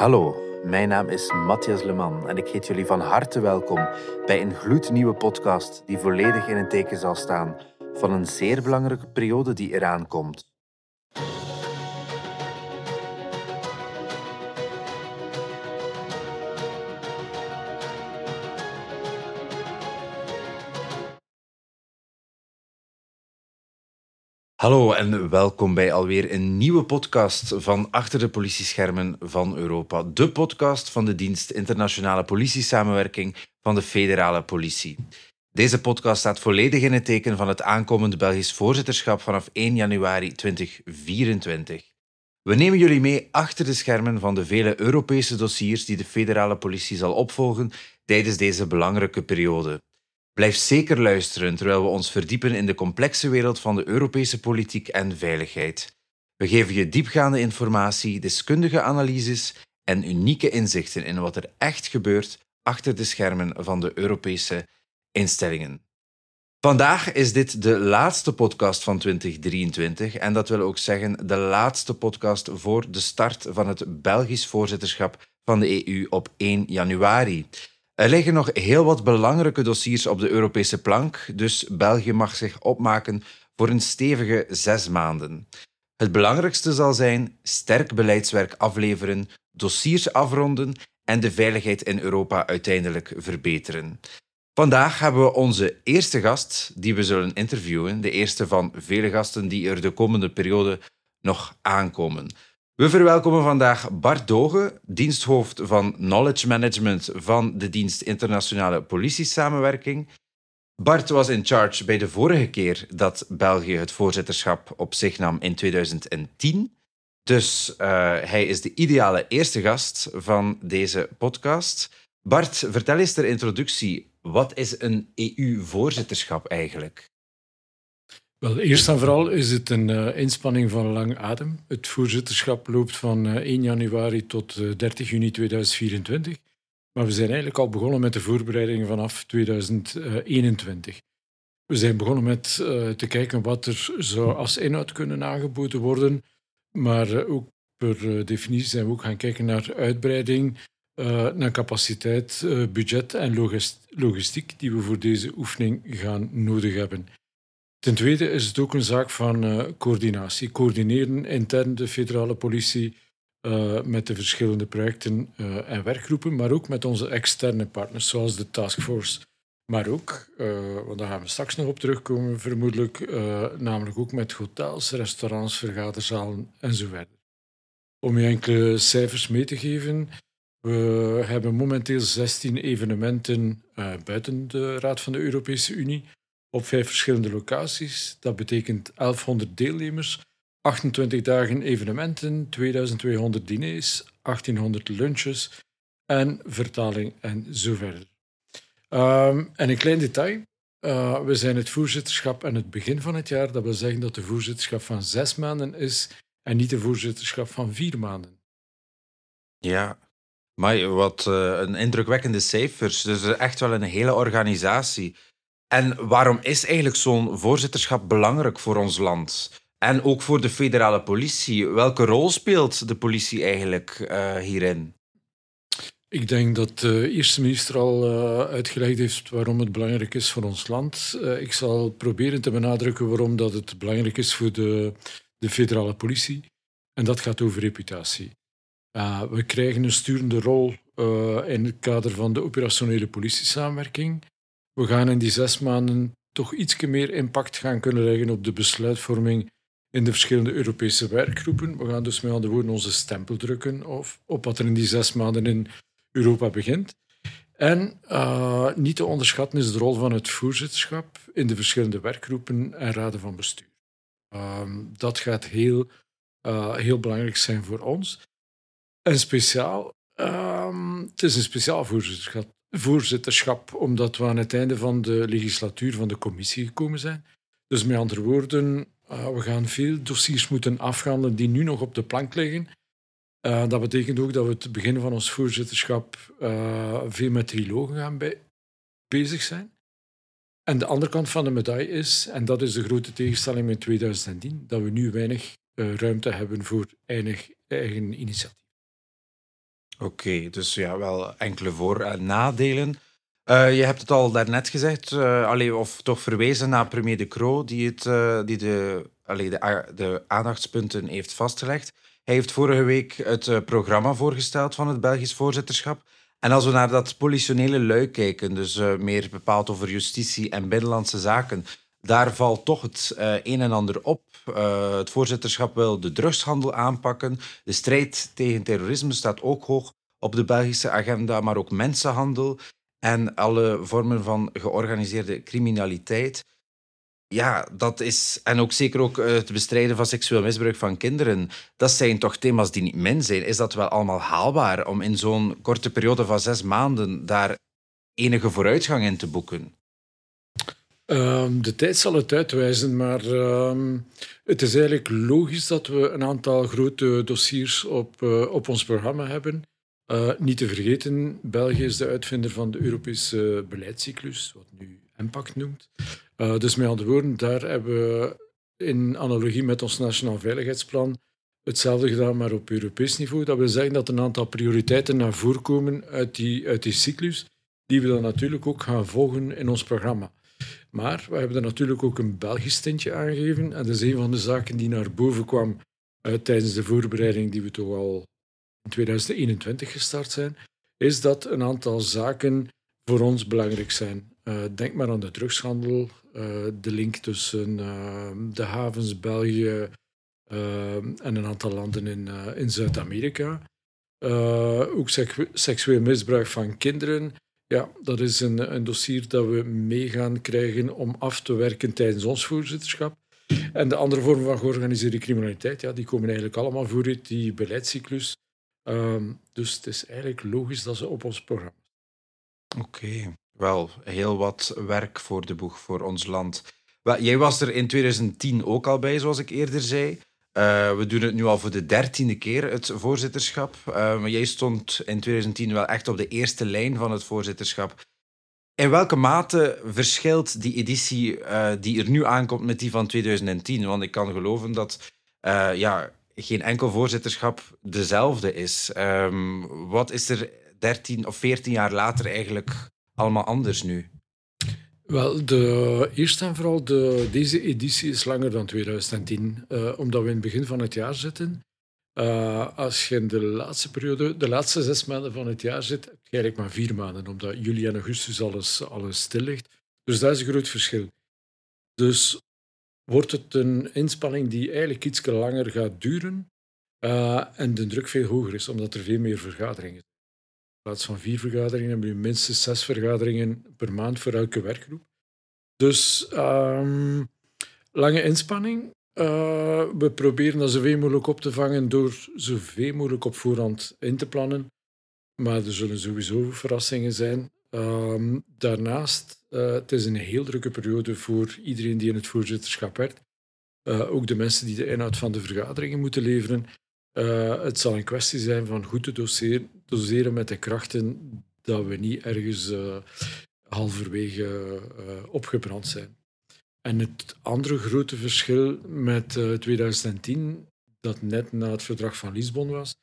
Hallo, mijn naam is Matthias Leman en ik heet jullie van harte welkom bij een gloednieuwe podcast die volledig in het teken zal staan van een zeer belangrijke periode die eraan komt. Hallo en welkom bij alweer een nieuwe podcast van Achter de politieschermen van Europa. De podcast van de dienst Internationale Politiesamenwerking van de Federale Politie. Deze podcast staat volledig in het teken van het aankomende Belgisch voorzitterschap vanaf 1 januari 2024. We nemen jullie mee achter de schermen van de vele Europese dossiers die de federale politie zal opvolgen tijdens deze belangrijke periode. Blijf zeker luisteren terwijl we ons verdiepen in de complexe wereld van de Europese politiek en veiligheid. We geven je diepgaande informatie, deskundige analyses en unieke inzichten in wat er echt gebeurt achter de schermen van de Europese instellingen. Vandaag is dit de laatste podcast van 2023 en dat wil ook zeggen de laatste podcast voor de start van het Belgisch voorzitterschap van de EU op 1 januari. Er liggen nog heel wat belangrijke dossiers op de Europese plank, dus België mag zich opmaken voor een stevige zes maanden. Het belangrijkste zal zijn sterk beleidswerk afleveren, dossiers afronden en de veiligheid in Europa uiteindelijk verbeteren. Vandaag hebben we onze eerste gast die we zullen interviewen, de eerste van vele gasten die er de komende periode nog aankomen. We verwelkomen vandaag Bart Doge, diensthoofd van Knowledge Management van de dienst Internationale Politiesamenwerking. Bart was in charge bij de vorige keer dat België het voorzitterschap op zich nam in 2010. Dus uh, hij is de ideale eerste gast van deze podcast. Bart, vertel eens ter introductie, wat is een EU-voorzitterschap eigenlijk? Wel, eerst en vooral is het een uh, inspanning van lang adem. Het voorzitterschap loopt van uh, eh, 1 januari tot uh, 30 juni 2024. Maar we zijn eigenlijk al begonnen met de voorbereidingen vanaf 2021. We zijn begonnen met te kijken wat er zou als inhoud kunnen aangeboden worden. Maar ook per definitie zijn we ook gaan kijken naar uitbreiding, naar capaciteit, budget en logistiek die we voor deze oefening gaan nodig hebben. Ten tweede is het ook een zaak van uh, coördinatie. Coördineren intern de federale politie uh, met de verschillende projecten uh, en werkgroepen, maar ook met onze externe partners, zoals de taskforce. Maar ook, want daar gaan we straks nog op terugkomen, vermoedelijk, namelijk ook met hotels, restaurants, vergaderzalen enzovoort. Om je enkele cijfers mee te geven, we hebben momenteel 16 evenementen buiten de Raad van de Europese Unie op vijf verschillende locaties. Dat betekent 1100 deelnemers, 28 dagen evenementen, 2200 diners, 1800 lunches en vertaling en zo verder. Ehm, en een klein detail. Uh, we zijn het voorzitterschap aan het begin van het jaar. Dat wil zeggen dat de voorzitterschap van zes maanden is en niet de voorzitterschap van vier maanden. Ja, maar wat uh, een indrukwekkende cijfers. Dus echt wel een hele organisatie. En waarom is eigenlijk zo'n voorzitterschap belangrijk voor ons land? En ook voor de federale politie. Welke rol speelt de politie eigenlijk uh, hierin? Ik denk dat de eerste minister al uh, uitgelegd heeft waarom het belangrijk is voor ons land. Uh, ik zal proberen te benadrukken waarom dat het belangrijk is voor de, de federale politie. En dat gaat over reputatie. we krijgen een sturende rol in het kader van de operationele politiesamenwerking. We gaan in die zes maanden toch iets meer impact gaan kunnen leggen op de besluitvorming in de verschillende Europese werkgroepen. We gaan dus met andere woorden onze stempel drukken of op wat er in die zes maanden in Europa begint. En uh, niet te onderschatten is de rol van het voorzitterschap in de verschillende werkgroepen en raden van bestuur. Uh, dat gaat heel, uh, heel belangrijk zijn voor ons. En speciaal, ehm, het is een speciaal voorzitterschap omdat we aan het einde van de legislatuur van de commissie gekomen zijn. Dus met andere woorden, uh, we gaan veel dossiers moeten afhandelen die nu nog op de plank liggen. Uh, dat betekent ook dat we het begin van ons voorzitterschap uh, veel met trilogen gaan bezig zijn. En de andere kant van de medaille is, en dat is de grote tegenstelling met 2010, dat we nu weinig ruimte hebben voor eigen, eigen initiatief. Oké, dus ja, wel enkele voor- en nadelen. Uh, je hebt het al daarnet gezegd, uh, of toch verwezen naar premier De Croo, die, het, uh, die de, allee, de, de, aandachtspunten heeft vastgelegd. Hij heeft vorige week het programma voorgesteld van het Belgisch voorzitterschap. En als we naar dat politionele luik kijken, dus meer bepaald over justitie en binnenlandse zaken, daar valt toch het een en ander op. het voorzitterschap wil de drugshandel aanpakken. De strijd tegen terrorisme staat ook hoog op de Belgische agenda, maar ook mensenhandel en alle vormen van georganiseerde criminaliteit. Ja, dat is. En ook zeker ook het bestrijden van seksueel misbruik van kinderen. Dat zijn toch thema's die niet min zijn. Is dat wel allemaal haalbaar om in zo'n korte periode van zes maanden daar enige vooruitgang in te boeken? Ehm, de tijd zal het uitwijzen, maar ehm, het is eigenlijk logisch dat we een aantal grote dossiers op, uh, op ons programma hebben. Uh, niet te vergeten, België is de uitvinder van de Europese beleidscyclus, wat nu Impact noemt. Uh, dus met andere woorden, daar hebben we in analogie met ons Nationaal Veiligheidsplan hetzelfde gedaan, maar op Europees niveau. Dat wil zeggen dat een aantal prioriteiten naar voren komen uit die, uit die cyclus, die we dan natuurlijk ook gaan volgen in ons programma. Maar we hebben er natuurlijk ook een Belgisch tintje aangegeven. En dat is een van de zaken die naar boven kwam uh, tijdens de voorbereiding die we toch al in 2021 gestart zijn, is dat een aantal zaken voor ons belangrijk zijn. Uh, denk maar aan de drugshandel, uh, de link tussen de havens België en een aantal landen in, in Zuid-Amerika. ook seksueel misbruik van kinderen. Ja, dat is een, een dossier dat we mee gaan krijgen om af te werken tijdens ons voorzitterschap. En de andere vormen van georganiseerde criminaliteit, ja, die komen eigenlijk allemaal voor uit die beleidscyclus. Um, dus het is eigenlijk logisch dat ze op ons programma Oké, wel heel wat werk voor de boeg voor ons land. Jij was er in 2010 ook al bij, zoals ik eerder zei. Uh, we doen het nu al voor de dertiende keer, het voorzitterschap. Uh, jij stond in 2010 wel echt op de eerste lijn van het voorzitterschap. In welke mate verschilt die editie uh, die er nu aankomt met die van 2010? Want ik kan geloven dat ja, geen enkel voorzitterschap dezelfde is. Um, wat is er 13 of 14 jaar later eigenlijk allemaal anders nu? Wel, de, eerst en vooral, de, deze editie is langer dan 2010, uh, eh, omdat we in het begin van het jaar zitten. Uh, als je in de laatste periode, de laatste zes maanden van het jaar zit, heb je eigenlijk maar vier maanden, omdat juli en augustus alles, alles stil ligt. Dus dat is een groot verschil. Dus wordt het een inspanning die eigenlijk iets langer gaat duren uh, en de druk veel hoger is, omdat er veel meer vergaderingen plaats van vier vergaderingen hebben we minstens zes vergaderingen per maand voor elke werkgroep. Dus um, lange inspanning. Uh, we proberen dat zoveel mogelijk op te vangen door zoveel mogelijk op voorhand in te plannen. Maar er zullen sowieso verrassingen zijn. Um, daarnaast, uh, het is een heel drukke periode voor iedereen die in het voorzitterschap werkt. Uh, ook de mensen die de inhoud van de vergaderingen moeten leveren. Uh, het zal een kwestie zijn van goed te doseren, doseren met de krachten dat we niet ergens halverwege opgebrand zijn. En het andere grote verschil met 2010, dat net na het verdrag van Lisbon was,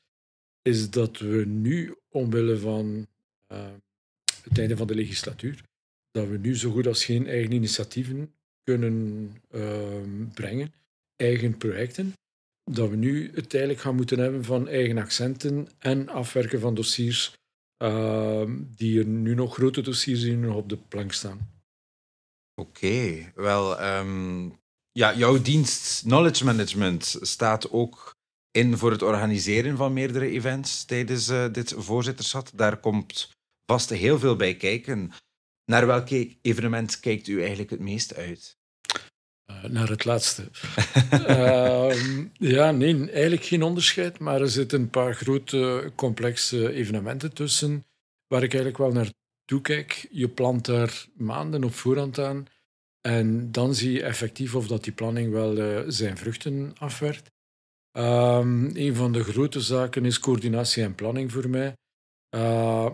is dat we nu omwille van het einde van de legislatuur, dat we nu zo goed als geen eigen initiatieven kunnen brengen, eigen projecten, dat we nu het eigenlijk gaan moeten hebben van eigen accenten en afwerken van dossiers uh, die er nu nog grote dossiers die nog op de plank staan. Oké, wel, um, ja, jouw dienst Knowledge Management staat ook in voor het organiseren van meerdere events tijdens uh, dit voorzitterschap. Daar komt vast heel veel bij kijken. Naar welk evenement kijkt u eigenlijk het meest uit? Uh, naar het laatste. uh, ja, nee, eigenlijk geen onderscheid, maar er zitten een paar grote, complexe evenementen tussen waar ik eigenlijk wel naartoe kijk. Je plant daar maanden op voorhand aan en dan zie je effectief of dat die planning wel uh, zijn vruchten afwerkt. Um, een van de grote zaken is coördinatie en planning voor mij. Uh,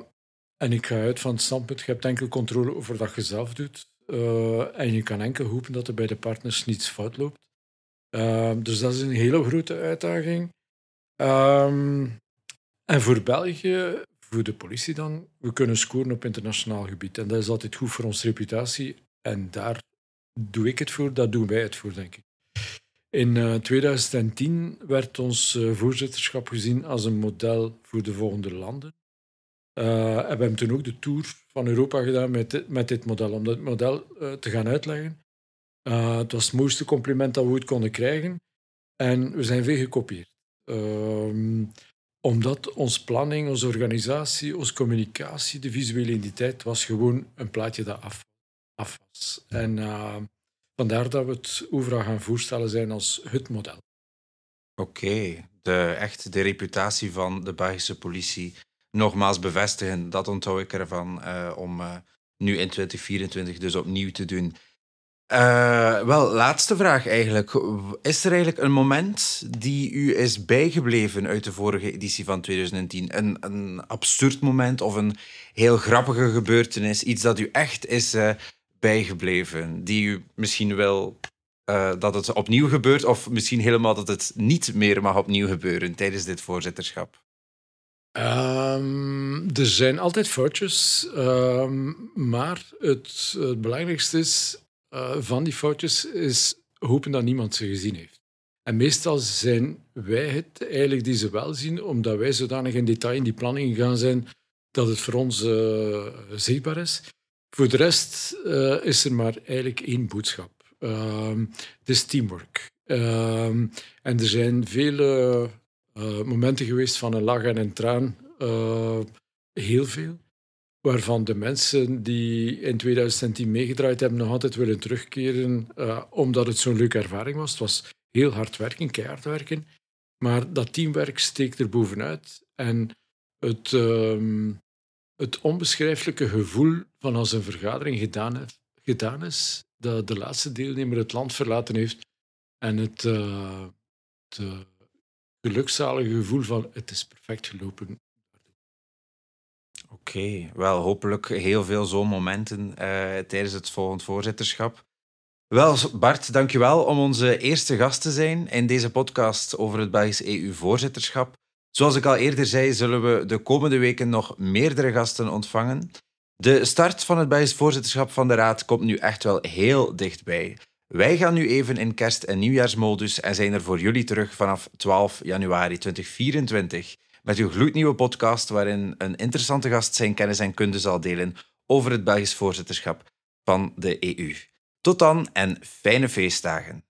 en ik ga uit van het standpunt, je hebt enkel controle over wat je zelf doet. Uh, en je kan enkel hopen dat er bij de partners niets fout loopt. Uh, dus dat is een hele grote uitdaging. Um, En voor België, voor de politie dan, we kunnen scoren op internationaal gebied. En dat is altijd goed voor onze reputatie. En daar doe ik het voor, daar doen wij het voor, denk ik. In 2010 eh, werd ons uh, voorzitterschap gezien als een model voor de volgende landen. Uh, en we hebben toen ook de tour van Europa gedaan met dit, met dit model, om dat model te gaan uitleggen. het was het mooiste compliment dat we ooit konden krijgen. En we zijn veel gekopieerd. Ehm, omdat onze planning, onze organisatie, onze communicatie, de visuele identiteit was gewoon een plaatje dat af, af was. En Vandaar dat we het overal gaan voorstellen zijn als het model. Oké, de, echt de reputatie van de Belgische politie nogmaals bevestigen. Dat onthoud ik ervan uh, om uh, nu in 2024 dus opnieuw te doen. Uh, wel, laatste vraag eigenlijk. Is er eigenlijk een moment die u is bijgebleven uit de vorige editie van 2010? Een, een absurd moment of een heel grappige gebeurtenis? Iets dat u echt is bijgebleven? Die u misschien wel dat het opnieuw gebeurt, of misschien helemaal dat het niet meer mag opnieuw gebeuren tijdens dit voorzitterschap? Um, er zijn altijd foutjes, um, maar het, het, belangrijkste is, uh, van die foutjes is hopen dat niemand ze gezien heeft. En meestal zijn wij het eigenlijk die ze wel zien, omdat wij zodanig in detail in die planning gaan zijn dat het voor ons uh, zichtbaar is. Voor de rest uh, is er maar eigenlijk één boodschap. Uh, het is teamwork. En er zijn vele uh, momenten geweest van een lach en een traan. Uh, heel veel. Waarvan de mensen die in 2010 meegedraaid hebben nog altijd willen terugkeren. omdat het zo'n leuke ervaring was. Het was heel hard werken, keihard werken. Maar dat teamwerk steekt er bovenuit. En het, ehm, het onbeschrijfelijke gevoel van als een vergadering gedaan, gedaan is, dat de laatste deelnemer het land verlaten heeft en het, het gelukzalige gevoel van het is perfect gelopen. Oké, wel hopelijk heel veel zo'n momenten uh, tijdens het volgend voorzitterschap. Wel, Bart, dankjewel om onze eerste gast te zijn in deze podcast over het Belgisch EU-voorzitterschap. Zoals ik al eerder zei, zullen we de komende weken nog meerdere gasten ontvangen. De start van het Belgisch voorzitterschap van de Raad komt nu echt wel heel dichtbij. Wij gaan nu even in kerst- en nieuwjaarsmodus en zijn er voor jullie terug vanaf 12 januari 2024 met uw gloednieuwe podcast waarin een interessante gast zijn kennis en kunde zal delen over het Belgisch voorzitterschap van de EU. Tot dan en fijne feestdagen.